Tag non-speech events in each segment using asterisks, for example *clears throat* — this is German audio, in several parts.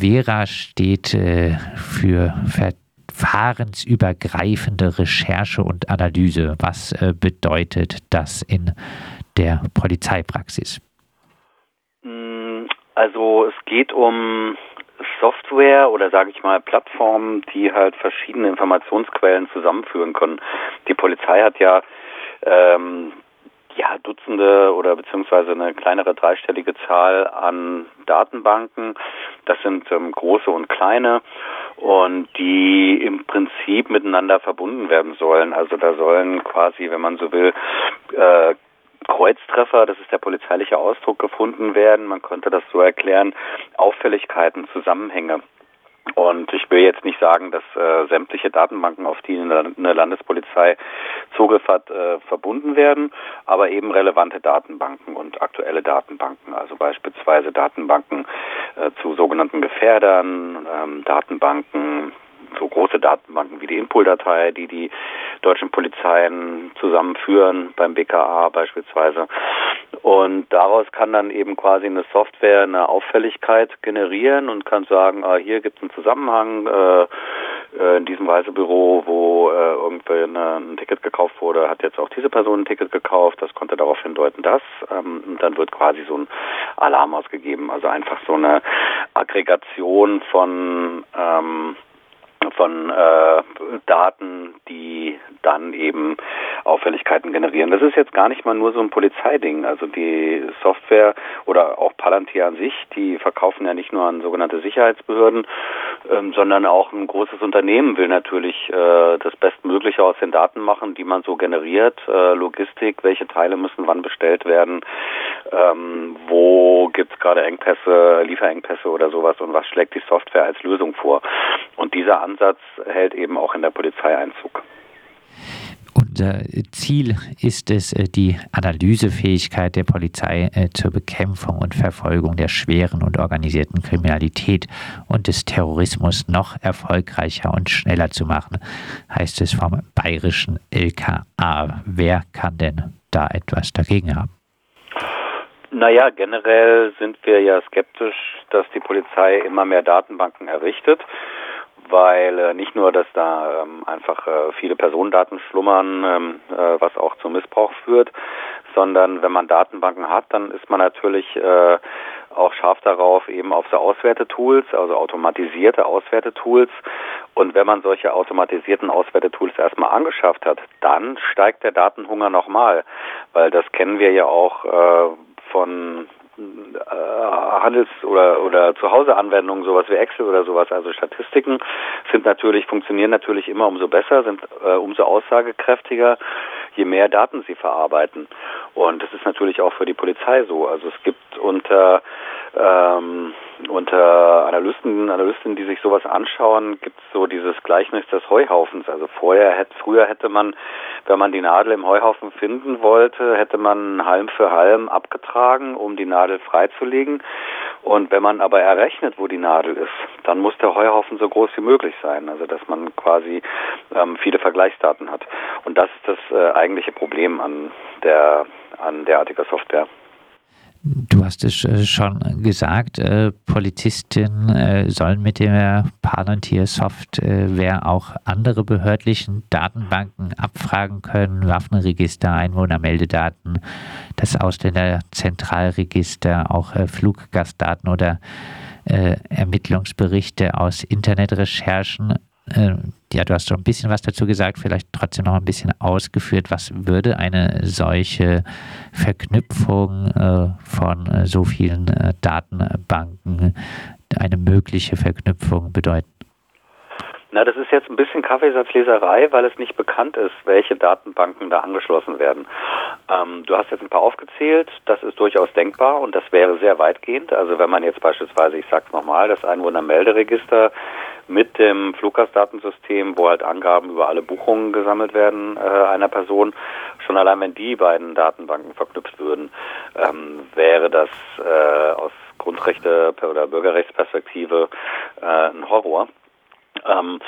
Vera steht äh, für verfahrensübergreifende Recherche und Analyse. Was äh, bedeutet das in der Polizeipraxis? Mm, also es geht um Software oder sage ich mal Plattformen, die halt verschiedene Informationsquellen zusammenführen können. Die Polizei hat ja ähm, ja, Dutzende oder beziehungsweise eine kleinere dreistellige Zahl an Datenbanken. Das sind ähm, große und kleine und die im Prinzip miteinander verbunden werden sollen. Also da sollen quasi, wenn man so will, äh, Kreuztreffer, das ist der polizeiliche Ausdruck, gefunden werden. Man könnte das so erklären, Auffälligkeiten, Zusammenhänge. Und ich will jetzt nicht sagen, dass äh, sämtliche Datenbanken, auf die eine Landespolizei Zugriff hat, äh, verbunden werden, aber eben relevante Datenbanken und aktuelle Datenbanken, also beispielsweise Datenbanken äh, zu sogenannten Gefährdern, ähm, Datenbanken so große Datenbanken wie die Inpol-Datei, die die deutschen Polizeien zusammenführen, beim BKA beispielsweise. Und daraus kann dann eben quasi eine Software eine Auffälligkeit generieren und kann sagen, ah, hier gibt es einen Zusammenhang äh, äh, in diesem Reisebüro, wo äh, irgendwie eine, ein Ticket gekauft wurde, hat jetzt auch diese Person ein Ticket gekauft, das konnte darauf hindeuten, dass. Ähm, und dann wird quasi so ein Alarm ausgegeben, also einfach so eine Aggregation von ähm, von äh, Daten, die dann eben Auffälligkeiten generieren. Das ist jetzt gar nicht mal nur so ein Polizeiding. Also die Software oder auch Palantir an sich, die verkaufen ja nicht nur an sogenannte Sicherheitsbehörden, ähm, sondern auch ein großes Unternehmen will natürlich äh, das Bestmögliche aus den Daten machen, die man so generiert. Äh, Logistik, welche Teile müssen wann bestellt werden, ähm, wo gibt es gerade Engpässe, Lieferengpässe oder sowas und was schlägt die Software als Lösung vor. Und dieser Ansatz hält eben auch in der Polizei Einzug. Unser Ziel ist es, äh, die Analysefähigkeit der Polizei äh, zur Bekämpfung und Verfolgung der schweren und organisierten Kriminalität und des Terrorismus noch erfolgreicher und schneller zu machen, heißt es vom bayerischen LKA. Wer kann denn da etwas dagegen haben? Naja, generell sind wir ja skeptisch, dass die Polizei immer mehr Datenbanken errichtet weil äh, nicht nur, dass da ähm, einfach äh, viele Personendaten schlummern, ähm, äh, was auch zum Missbrauch führt, sondern wenn man Datenbanken hat, dann ist man natürlich äh, auch scharf darauf, eben auf so Auswertetools, also automatisierte Auswertetools. Und wenn man solche automatisierten Auswertetools erstmal angeschafft hat, dann steigt der Datenhunger nochmal, weil das kennen wir ja auch äh, von Handels- oder, oder Zuhause-Anwendungen, sowas wie Excel oder sowas, also Statistiken, sind natürlich, funktionieren natürlich immer umso besser, sind äh, umso aussagekräftiger, je mehr Daten sie verarbeiten. Und das ist natürlich auch für die Polizei so. Also es gibt unter ähm, unter Analysten, Analystinnen, die sich sowas anschauen, gibt es so dieses Gleichnis des Heuhaufens. Also vorher hätte, früher hätte man, wenn man die Nadel im Heuhaufen finden wollte, hätte man Halm für Halm abgetragen, um die Nadel freizulegen. Und wenn man aber errechnet, wo die Nadel ist, dann muss der Heuhaufen so groß wie möglich sein. Also dass man quasi ähm, viele Vergleichsdaten hat. Und das ist das äh, eigentliche Problem an der an derartiger Software. Du hast es äh, schon gesagt, äh, Polizisten äh, sollen mit der Palantir-Software auch andere behördlichen Datenbanken abfragen können, Waffenregister, Einwohnermeldedaten, das Ausländerzentralregister, auch äh, Fluggastdaten oder äh, Ermittlungsberichte aus Internetrecherchen äh, ja, du hast schon ein bisschen was dazu gesagt, vielleicht trotzdem noch ein bisschen ausgeführt. Was würde eine solche Verknüpfung äh, von äh, so vielen äh, Datenbanken, eine mögliche Verknüpfung bedeuten? Na, das ist jetzt ein bisschen Kaffeesatzleserei, weil es nicht bekannt ist, welche Datenbanken da angeschlossen werden. Ähm, du hast jetzt ein paar aufgezählt, das ist durchaus denkbar und das wäre sehr weitgehend. Also wenn man jetzt beispielsweise, ich sag's nochmal, das Einwohnermelderegister mit dem Fluggastdatensystem, wo halt Angaben über alle Buchungen gesammelt werden äh, einer Person, schon allein wenn die beiden Datenbanken verknüpft würden, ähm, wäre das äh, aus Grundrechte- oder Bürgerrechtsperspektive äh, ein Horror. Ähm,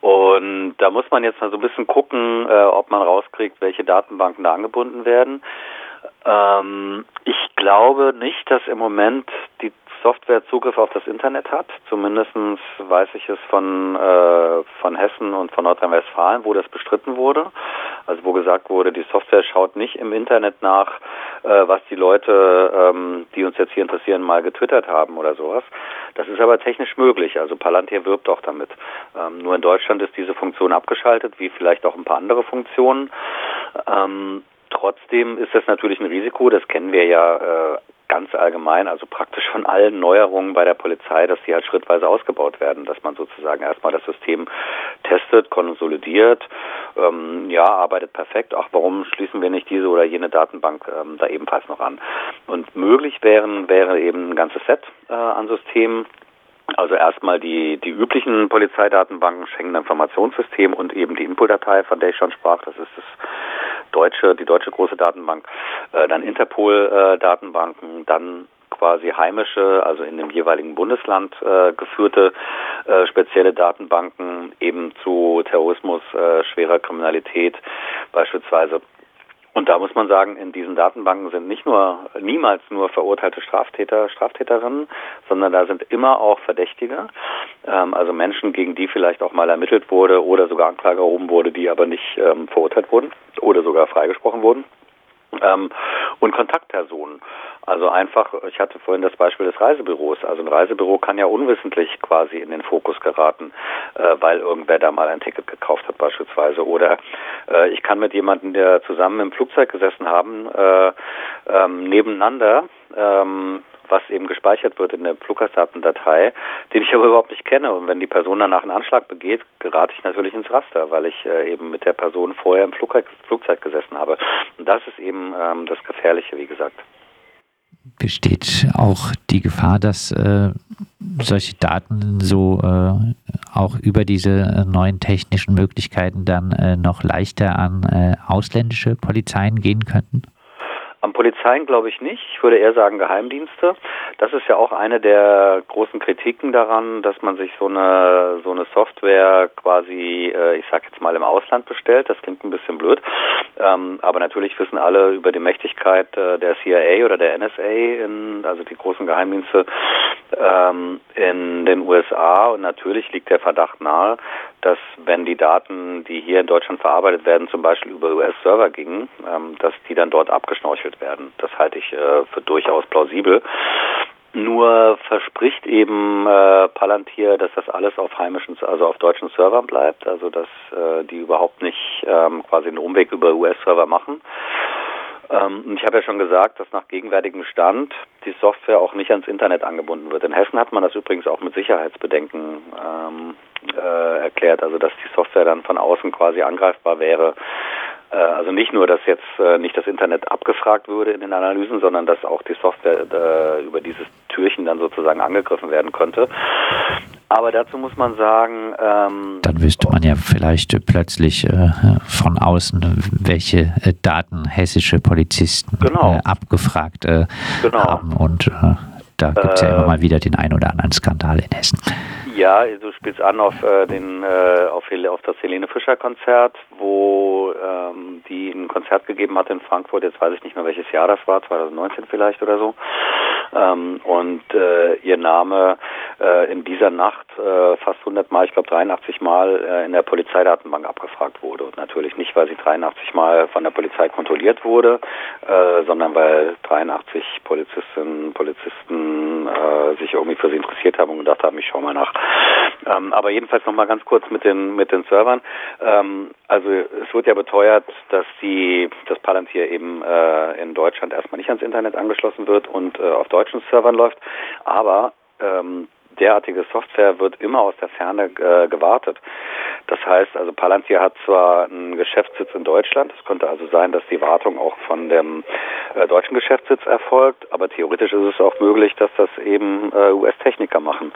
und da muss man jetzt mal so ein bisschen gucken, äh, ob man rauskriegt, welche Datenbanken da angebunden werden. Ähm, ich glaube nicht, dass im Moment die Software Zugriff auf das Internet hat. Zumindest weiß ich es von, äh, von Hessen und von Nordrhein-Westfalen, wo das bestritten wurde. Also wo gesagt wurde, die Software schaut nicht im Internet nach, äh, was die Leute, ähm, die uns jetzt hier interessieren, mal getwittert haben oder sowas. Das ist aber technisch möglich. Also Palantir wirbt auch damit. Ähm, nur in Deutschland ist diese Funktion abgeschaltet, wie vielleicht auch ein paar andere Funktionen. Ähm, trotzdem ist das natürlich ein Risiko. Das kennen wir ja äh, ganz allgemein, also praktisch von allen Neuerungen bei der Polizei, dass sie halt schrittweise ausgebaut werden, dass man sozusagen erstmal das System testet, konsolidiert, ähm, ja, arbeitet perfekt. Ach, warum schließen wir nicht diese oder jene Datenbank ähm, da ebenfalls noch an? Und möglich wären, wäre eben ein ganzes Set äh, an Systemen, also erstmal die, die üblichen Polizeidatenbanken, Schengen Informationssystem und eben die Input-Datei, von der ich schon sprach, das ist das deutsche, die deutsche große Datenbank, äh, dann Interpol-Datenbanken, äh, dann quasi heimische, also in dem jeweiligen Bundesland äh, geführte äh, spezielle Datenbanken eben zu Terrorismus, äh, schwerer Kriminalität beispielsweise und da muss man sagen, in diesen Datenbanken sind nicht nur, niemals nur verurteilte Straftäter, Straftäterinnen, sondern da sind immer auch Verdächtige, ähm, also Menschen, gegen die vielleicht auch mal ermittelt wurde oder sogar Anklage erhoben wurde, die aber nicht ähm, verurteilt wurden oder sogar freigesprochen wurden. Ähm, und Kontaktpersonen. Also einfach, ich hatte vorhin das Beispiel des Reisebüros. Also ein Reisebüro kann ja unwissentlich quasi in den Fokus geraten, äh, weil irgendwer da mal ein Ticket gekauft hat beispielsweise. Oder äh, ich kann mit jemandem, der zusammen im Flugzeug gesessen haben, äh, ähm, nebeneinander ähm, was eben gespeichert wird in der Fluggastdatendatei, den ich aber überhaupt nicht kenne. Und wenn die Person danach einen Anschlag begeht, gerate ich natürlich ins Raster, weil ich äh, eben mit der Person vorher im Flugzeug, Flugzeug gesessen habe. Und das ist eben ähm, das Gefährliche, wie gesagt. Besteht auch die Gefahr, dass äh, solche Daten so äh, auch über diese neuen technischen Möglichkeiten dann äh, noch leichter an äh, ausländische Polizeien gehen könnten? Am Polizeien glaube ich nicht. Ich würde eher sagen Geheimdienste. Das ist ja auch eine der großen Kritiken daran, dass man sich so eine so eine Software quasi, äh, ich sag jetzt mal im Ausland bestellt. Das klingt ein bisschen blöd, ähm, aber natürlich wissen alle über die Mächtigkeit äh, der CIA oder der NSA, in, also die großen Geheimdienste ähm, in den USA. Und natürlich liegt der Verdacht nahe, dass wenn die Daten, die hier in Deutschland verarbeitet werden, zum Beispiel über US-Server gingen, ähm, dass die dann dort abgeschnorchelt werden. Das halte ich äh, für durchaus plausibel. Nur verspricht eben äh, Palantir, dass das alles auf heimischen, also auf deutschen Servern bleibt, also dass äh, die überhaupt nicht ähm, quasi einen Umweg über US-Server machen. Ähm, ich habe ja schon gesagt, dass nach gegenwärtigem Stand die Software auch nicht ans Internet angebunden wird. In Hessen hat man das übrigens auch mit Sicherheitsbedenken ähm, äh, erklärt, also dass die Software dann von außen quasi angreifbar wäre. Äh, also nicht nur, dass jetzt äh, nicht das Internet abgefragt würde in den Analysen, sondern dass auch die Software äh, über dieses Türchen dann sozusagen angegriffen werden könnte. Aber dazu muss man sagen. Ähm, Dann wüsste man ja vielleicht plötzlich äh, von außen, welche äh, Daten hessische Polizisten genau. äh, abgefragt genau. haben. Und da gibt es ja immer mal wieder den einen oder anderen Skandal in Hessen. Ja, du spielst an auf äh, den auf, auf das Helene Fischer Konzert, wo ähm, die ein Konzert gegeben hat in Frankfurt. Jetzt weiß ich nicht mehr welches Jahr das war, 2019 vielleicht oder so. Ähm, und äh, ihr Name äh, in dieser Nacht äh, fast 100 Mal, ich glaube 83 Mal äh, in der Polizeidatenbank abgefragt wurde. Und natürlich nicht, weil sie 83 Mal von der Polizei kontrolliert wurde, äh, sondern weil 83 Polizistinnen Polizisten äh, sich irgendwie für sie interessiert haben und gedacht haben, ich schaue mal nach. Ähm, aber jedenfalls nochmal ganz kurz mit den, mit den Servern. Ähm, also es wird ja beteuert, dass die, das Palantir eben äh, in Deutschland erstmal nicht ans Internet angeschlossen wird und äh, auf deutschen Servern läuft. Aber ähm, derartige Software wird immer aus der Ferne äh, gewartet. Das heißt, also Palantir hat zwar einen Geschäftssitz in Deutschland, es könnte also sein, dass die Wartung auch von dem äh, deutschen Geschäftssitz erfolgt, aber theoretisch ist es auch möglich, dass das eben äh, US-Techniker machen.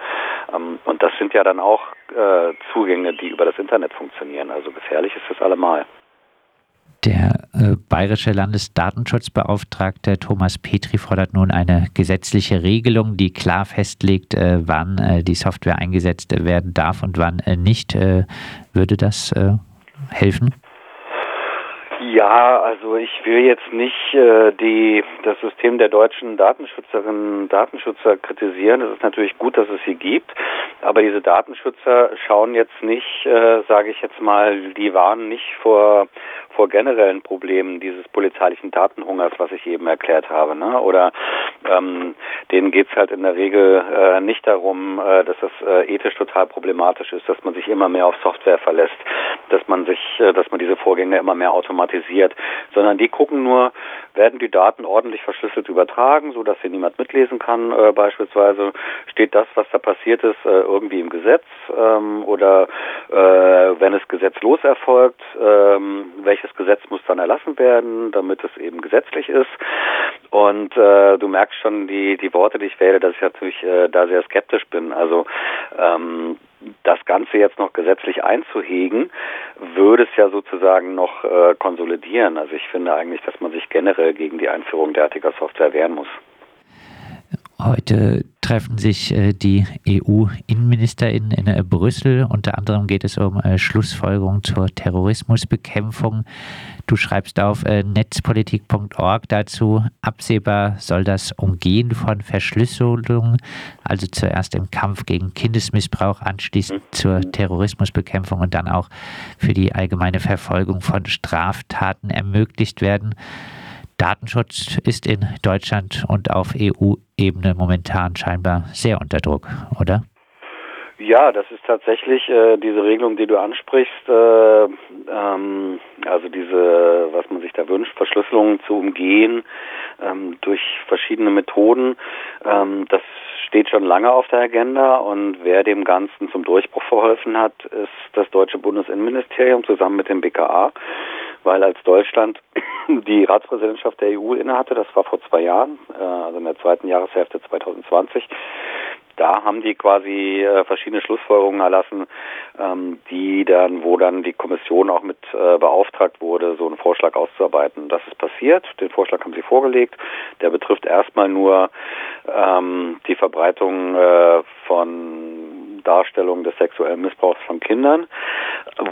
Ähm, und das sind ja dann auch äh, Zugänge, die über das Internet funktionieren. Also gefährlich ist das allemal. Der bayerische Landesdatenschutzbeauftragte Thomas Petri fordert nun eine gesetzliche Regelung, die klar festlegt, äh, wann äh, die Software eingesetzt werden darf und wann äh, nicht. Äh, würde das äh, helfen? Ja, also ich will jetzt nicht äh, die das System der deutschen Datenschützerinnen und Datenschützer kritisieren. Es ist natürlich gut, dass es sie gibt, aber diese Datenschützer schauen jetzt nicht, äh, sage ich jetzt mal, die warnen nicht vor vor generellen Problemen dieses polizeilichen Datenhungers, was ich eben erklärt habe. Ne? Oder ähm, denen geht's halt in der Regel äh, nicht darum, äh, dass es äh, ethisch total problematisch ist, dass man sich immer mehr auf Software verlässt, dass man sich, äh, dass man diese Vorgänge immer mehr automatisiert, sondern die gucken nur, werden die Daten ordentlich verschlüsselt übertragen, so dass sie niemand mitlesen kann. Äh, beispielsweise steht das, was da passiert ist, äh, irgendwie im Gesetz ähm, oder äh, wenn es gesetzlos erfolgt, ähm, welches Gesetz muss dann erlassen werden, damit es eben gesetzlich ist. Und äh, du merkst schon die die Worte, die ich wähle, dass ich natürlich äh, da sehr skeptisch bin. Also ähm, das Ganze jetzt noch gesetzlich einzuhegen, würde es ja sozusagen noch äh, konsolidieren. Also ich finde eigentlich, dass man sich generell gegen die Einführung derartiger Software wehren muss. Heute treffen sich äh, die EU-Innenministerinnen in äh, Brüssel. Unter anderem geht es um äh, Schlussfolgerungen zur Terrorismusbekämpfung. Du schreibst auf netzpolitik.org dazu, absehbar soll das Umgehen von Verschlüsselung, also zuerst im Kampf gegen Kindesmissbrauch, anschließend zur Terrorismusbekämpfung und dann auch für die allgemeine Verfolgung von Straftaten ermöglicht werden. Datenschutz ist in Deutschland und auf EU-Ebene momentan scheinbar sehr unter Druck, oder? Ja, das ist tatsächlich äh, diese Regelung, die du ansprichst, äh, ähm, also diese, was man sich da wünscht, Verschlüsselung zu umgehen ähm, durch verschiedene Methoden. Ähm, das steht schon lange auf der Agenda und wer dem Ganzen zum Durchbruch verholfen hat, ist das deutsche Bundesinnenministerium zusammen mit dem BKA, weil als Deutschland *clears throat* die Ratspräsidentschaft der EU innehatte, das war vor zwei Jahren, äh, also in der zweiten Jahreshälfte 2020, da haben die quasi äh, verschiedene Schlussfolgerungen erlassen, ähm, die dann, wo dann die Kommission auch mit äh, beauftragt wurde, so einen Vorschlag auszuarbeiten. Das ist passiert. Den Vorschlag haben sie vorgelegt. Der betrifft erstmal nur ähm, die Verbreitung von Darstellung des sexuellen Missbrauchs von Kindern,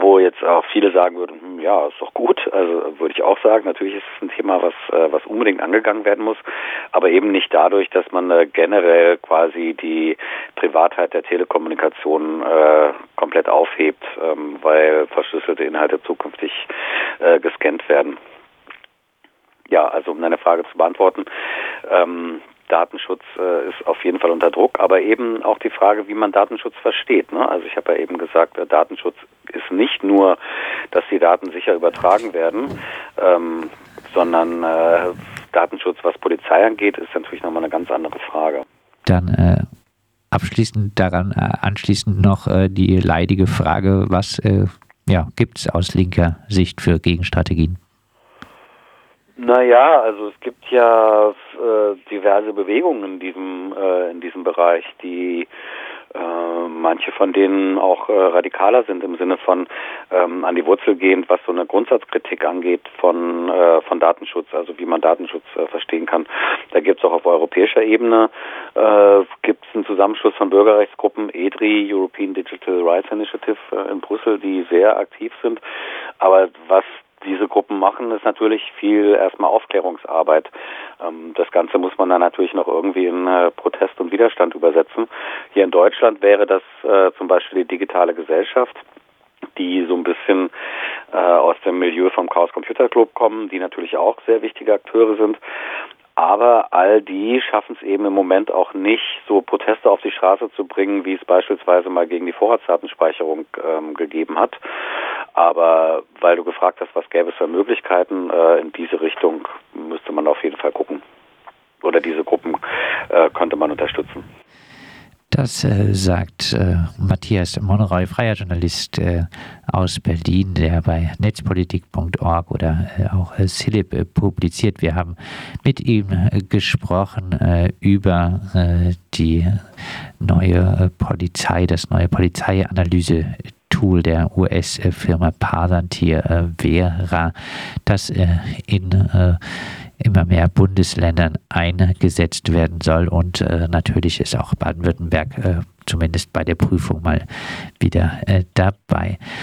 wo jetzt auch viele sagen würden, hm, ja, ist doch gut. Also würde ich auch sagen, natürlich ist es ein Thema, was, äh, was unbedingt angegangen werden muss, aber eben nicht dadurch, dass man äh, generell quasi die Privatheit der Telekommunikation äh, komplett aufhebt, ähm, weil verschlüsselte Inhalte zukünftig äh, gescannt werden. Ja, also um deine Frage zu beantworten, ähm, Datenschutz äh, ist auf jeden Fall unter Druck, aber eben auch die Frage, wie man Datenschutz versteht. Ne? Also ich habe ja eben gesagt, äh, Datenschutz ist nicht nur, dass die Daten sicher übertragen werden, ähm, sondern äh, Datenschutz, was Polizei angeht, ist natürlich nochmal eine ganz andere Frage. Dann äh, abschließend daran äh, anschließend noch äh, die leidige Frage, was ja, gibt es aus linker Sicht für Gegenstrategien? Naja, also es gibt ja äh, diverse Bewegungen in diesem äh, in diesem Bereich, die äh, manche von denen auch äh, radikaler sind im Sinne von ähm, an die Wurzel gehend, was so eine Grundsatzkritik angeht von äh, von Datenschutz, also wie man Datenschutz äh, verstehen kann. Da gibt es auch auf europäischer Ebene äh, gibt es einen Zusammenschluss von Bürgerrechtsgruppen, EDRI, European Digital Rights Initiative äh, in Brüssel, die sehr aktiv sind. Aber was diese Gruppen machen, ist natürlich viel erstmal Aufklärungsarbeit. Ähm, das Ganze muss man dann natürlich noch irgendwie in äh, Protest und Widerstand übersetzen. Hier in Deutschland wäre das äh, zum Beispiel die digitale Gesellschaft die so ein bisschen äh, aus dem Milieu vom Chaos Computer Club kommen, die natürlich auch sehr wichtige Akteure sind. Aber all die schaffen es eben im Moment auch nicht, so Proteste auf die Straße zu bringen, wie es beispielsweise mal gegen die Vorratsdatenspeicherung ähm, gegeben hat. Aber weil du gefragt hast, was gäbe es für Möglichkeiten, äh, in diese Richtung müsste man auf jeden Fall gucken. Oder diese Gruppen äh, könnte man unterstützen. Das äh, sagt äh, Matthias Monroy, freier Journalist äh, aus Berlin, der bei netzpolitik.org oder äh, auch äh, Silib äh, publiziert. Wir haben mit ihm gesprochen über die neue Polizei, das neue Polizeianalyse Tool der US-Firma Palantir Vera, das in immer mehr Bundesländern eingesetzt werden soll. Und äh, natürlich ist auch Baden-Württemberg äh, zumindest bei der Prüfung mal wieder äh, dabei.